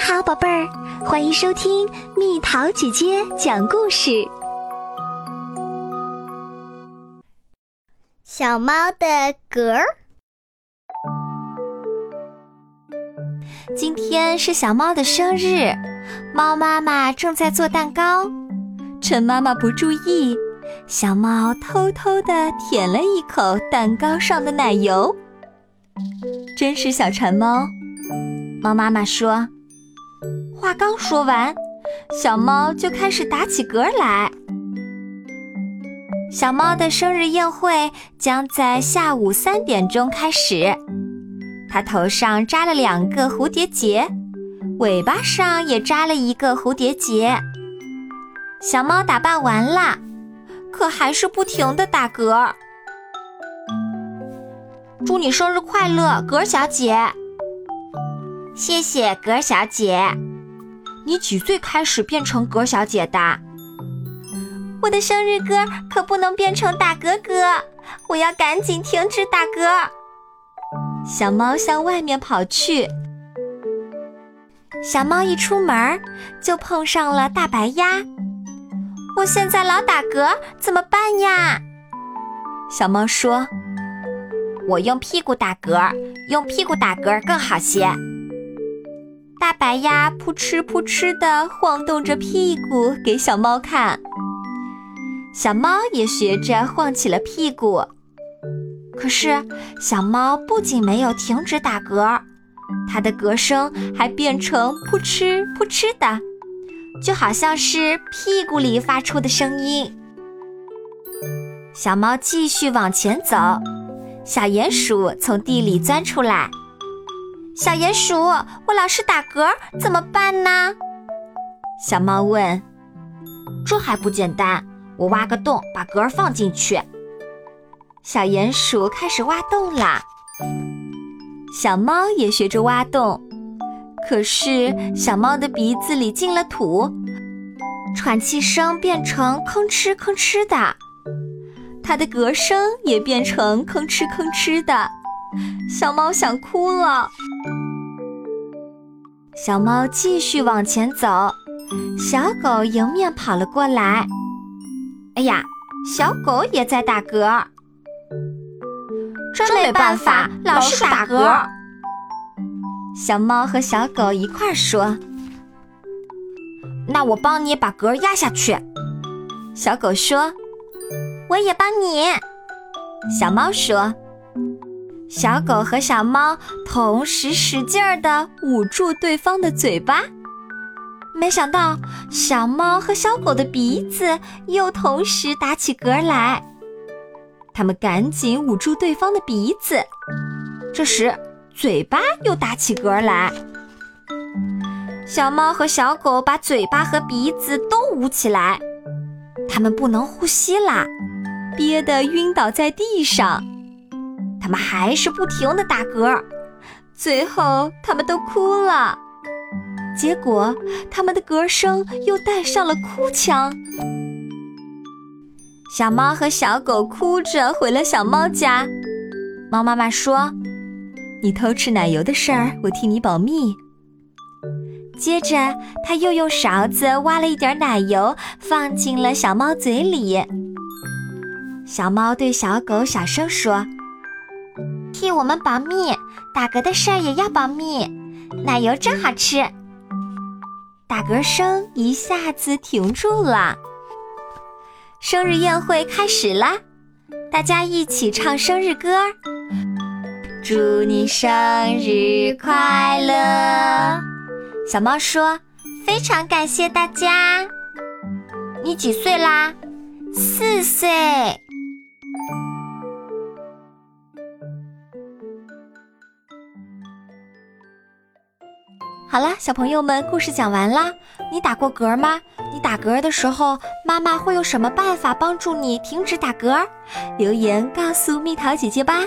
好，宝贝儿，欢迎收听蜜桃姐姐讲故事。小猫的嗝儿。今天是小猫的生日，猫妈妈正在做蛋糕。趁妈妈不注意，小猫偷偷地舔了一口蛋糕上的奶油。真是小馋猫，猫妈妈说。话刚说完，小猫就开始打起嗝来。小猫的生日宴会将在下午三点钟开始。它头上扎了两个蝴蝶结，尾巴上也扎了一个蝴蝶结。小猫打扮完了，可还是不停地打嗝。祝你生日快乐，嗝小姐！谢谢，嗝小姐。你几岁开始变成嗝小姐的？我的生日歌可不能变成打嗝歌，我要赶紧停止打嗝。小猫向外面跑去。小猫一出门就碰上了大白鸭。我现在老打嗝，怎么办呀？小猫说：“我用屁股打嗝，用屁股打嗝更好些。”大白鸭扑哧扑哧地晃动着屁股给小猫看，小猫也学着晃起了屁股。可是小猫不仅没有停止打嗝，它的嗝声还变成扑哧扑哧的，就好像是屁股里发出的声音。小猫继续往前走，小鼹鼠从地里钻出来。小鼹鼠，我老是打嗝，怎么办呢？小猫问。这还不简单，我挖个洞，把嗝放进去。小鼹鼠开始挖洞啦。小猫也学着挖洞，可是小猫的鼻子里进了土，喘气声变成吭哧吭哧的，它的嗝声也变成吭哧吭哧的。小猫想哭了。小猫继续往前走，小狗迎面跑了过来。哎呀，小狗也在打嗝，真没办法，老是打嗝。小猫和小狗一块说：“那我帮你把嗝压下去。”小狗说：“我也帮你。”小猫说。小狗和小猫同时使劲儿地捂住对方的嘴巴，没想到小猫和小狗的鼻子又同时打起嗝来。他们赶紧捂住对方的鼻子，这时嘴巴又打起嗝来。小猫和小狗把嘴巴和鼻子都捂起来，它们不能呼吸啦，憋得晕倒在地上。他们还是不停地打嗝，最后他们都哭了。结果他们的嗝声又带上了哭腔。小猫和小狗哭着回了小猫家。猫妈妈说：“你偷吃奶油的事儿，我替你保密。”接着，他又用勺子挖了一点奶油，放进了小猫嘴里。小猫对小狗小声说。替我们保密，打嗝的事儿也要保密。奶油真好吃。打嗝声一下子停住了。生日宴会开始啦，大家一起唱生日歌。祝你生日快乐！小猫说：“非常感谢大家。”你几岁啦？四岁。好啦，小朋友们，故事讲完啦。你打过嗝吗？你打嗝的时候，妈妈会用什么办法帮助你停止打嗝？留言告诉蜜桃姐姐吧。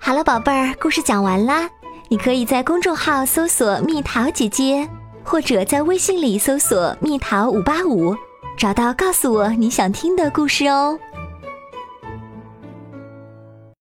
好了，宝贝儿，故事讲完啦。你可以在公众号搜索“蜜桃姐姐”，或者在微信里搜索“蜜桃五八五”，找到告诉我你想听的故事哦。